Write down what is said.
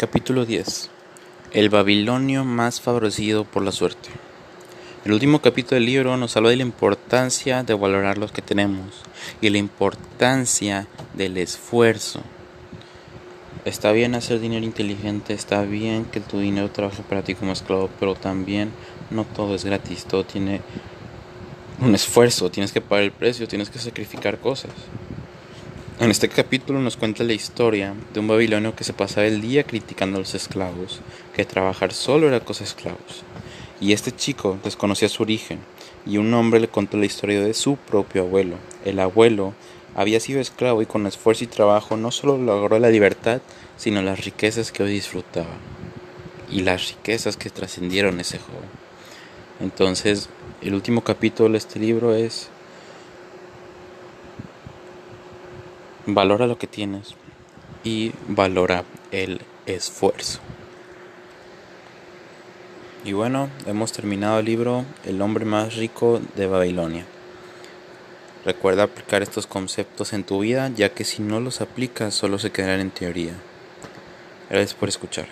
Capítulo 10 El babilonio más favorecido por la suerte. El último capítulo del libro nos habla de la importancia de valorar lo que tenemos y la importancia del esfuerzo. Está bien hacer dinero inteligente, está bien que tu dinero trabaje para ti como esclavo, pero también no todo es gratis, todo tiene un esfuerzo, tienes que pagar el precio, tienes que sacrificar cosas. En este capítulo nos cuenta la historia de un babilonio que se pasaba el día criticando a los esclavos, que trabajar solo era cosa de esclavos. Y este chico desconocía su origen, y un hombre le contó la historia de su propio abuelo. El abuelo había sido esclavo y con esfuerzo y trabajo no solo logró la libertad, sino las riquezas que hoy disfrutaba. Y las riquezas que trascendieron ese joven. Entonces, el último capítulo de este libro es valora lo que tienes y valora el esfuerzo. Y bueno, hemos terminado el libro El hombre más rico de Babilonia. Recuerda aplicar estos conceptos en tu vida, ya que si no los aplicas solo se quedarán en teoría. Gracias por escuchar.